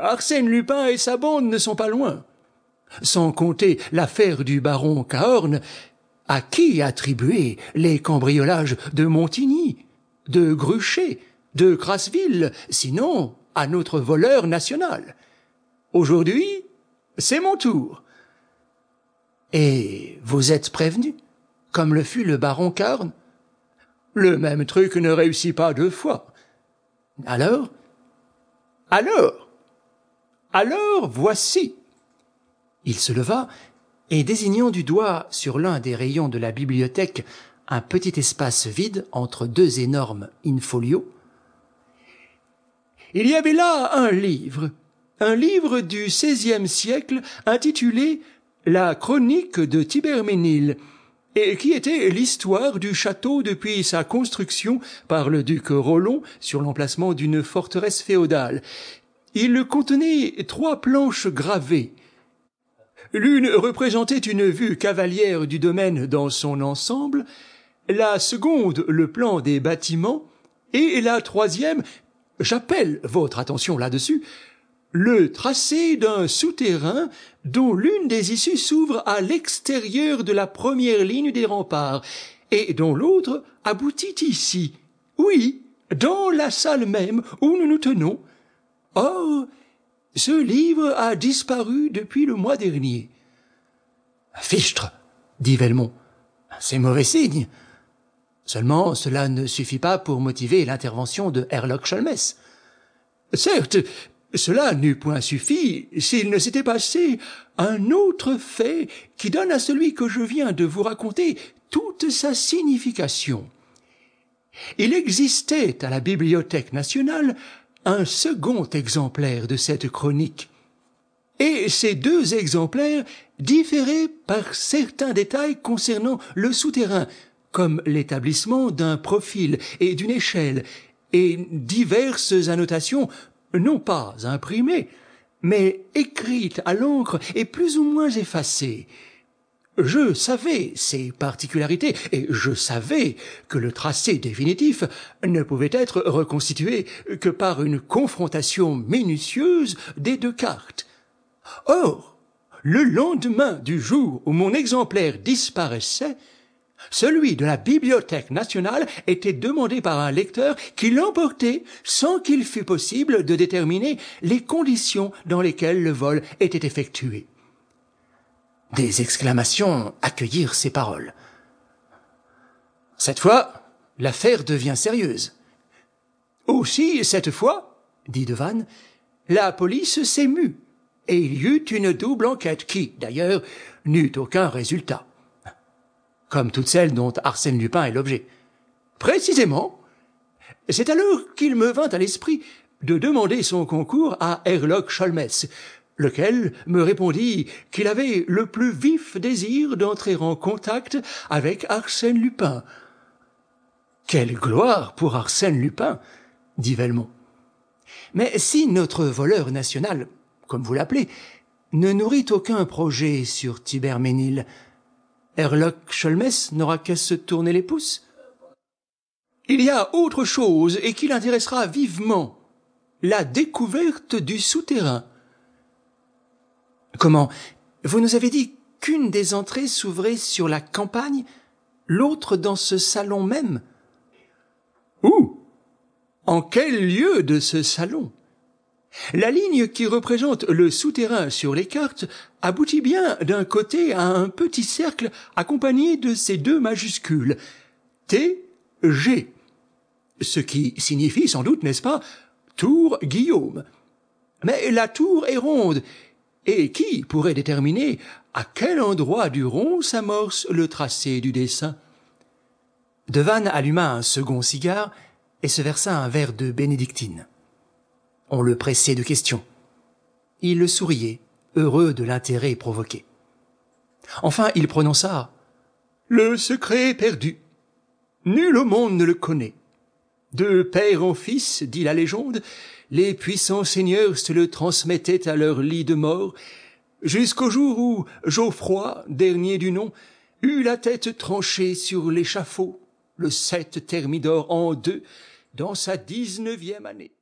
Arsène Lupin et sa bande ne sont pas loin. Sans compter l'affaire du baron Cahorn, à qui attribuer les cambriolages de Montigny, de Gruchet, de Crasseville, sinon à notre voleur national. Aujourd'hui, c'est mon tour. Et vous êtes prévenu, comme le fut le baron Cahorn? Le même truc ne réussit pas deux fois. Alors Alors Alors voici. Il se leva et désignant du doigt sur l'un des rayons de la bibliothèque un petit espace vide entre deux énormes in-folios, il y avait là un livre, un livre du XVIe siècle intitulé La chronique de Tiberménil, et qui était l'histoire du château depuis sa construction par le duc Rollon sur l'emplacement d'une forteresse féodale. Il contenait trois planches gravées, L'une représentait une vue cavalière du domaine dans son ensemble, la seconde le plan des bâtiments, et la troisième, j'appelle votre attention là-dessus, le tracé d'un souterrain dont l'une des issues s'ouvre à l'extérieur de la première ligne des remparts, et dont l'autre aboutit ici. Oui, dans la salle même où nous nous tenons. Or, ce livre a disparu depuis le mois dernier. Fichtre, dit Velmont. C'est mauvais signe. Seulement, cela ne suffit pas pour motiver l'intervention de Herlock Sholmès. Certes, cela n'eût point suffi s'il ne s'était passé un autre fait qui donne à celui que je viens de vous raconter toute sa signification. Il existait à la Bibliothèque nationale un second exemplaire de cette chronique. Et ces deux exemplaires différaient par certains détails concernant le souterrain, comme l'établissement d'un profil et d'une échelle, et diverses annotations non pas imprimées, mais écrites à l'encre et plus ou moins effacées, je savais ces particularités, et je savais que le tracé définitif ne pouvait être reconstitué que par une confrontation minutieuse des deux cartes. Or, le lendemain du jour où mon exemplaire disparaissait, celui de la Bibliothèque nationale était demandé par un lecteur qui l'emportait sans qu'il fût possible de déterminer les conditions dans lesquelles le vol était effectué. Des exclamations accueillirent ces paroles. Cette fois, l'affaire devient sérieuse. Aussi, cette fois, dit Devanne, la police s'émut, et il y eut une double enquête qui, d'ailleurs, n'eut aucun résultat. Comme toutes celles dont Arsène Lupin est l'objet. Précisément. C'est alors qu'il me vint à l'esprit de demander son concours à Herlock Sholmès, lequel me répondit qu'il avait le plus vif désir d'entrer en contact avec Arsène Lupin. Quelle gloire pour Arsène Lupin, dit Velmont. Mais si notre voleur national, comme vous l'appelez, ne nourrit aucun projet sur Tiberménil, Herlock Sholmès n'aura qu'à se tourner les pouces. Il y a autre chose et qui l'intéressera vivement, la découverte du souterrain. Comment? Vous nous avez dit qu'une des entrées s'ouvrait sur la campagne, l'autre dans ce salon même. Où? En quel lieu de ce salon? La ligne qui représente le souterrain sur les cartes aboutit bien d'un côté à un petit cercle accompagné de ces deux majuscules T G ce qui signifie sans doute, n'est-ce pas, Tour Guillaume. Mais la tour est ronde et qui pourrait déterminer à quel endroit du rond s'amorce le tracé du dessin? Devanne alluma un second cigare et se versa un verre de bénédictine. On le pressait de questions. Il souriait, heureux de l'intérêt provoqué. Enfin, il prononça Le secret est perdu. Nul au monde ne le connaît. De père en fils, dit la légende, les puissants seigneurs se le transmettaient à leur lit de mort, jusqu'au jour où Geoffroy, dernier du nom, eut la tête tranchée sur l'échafaud, le 7 Thermidor en deux, dans sa dix-neuvième année.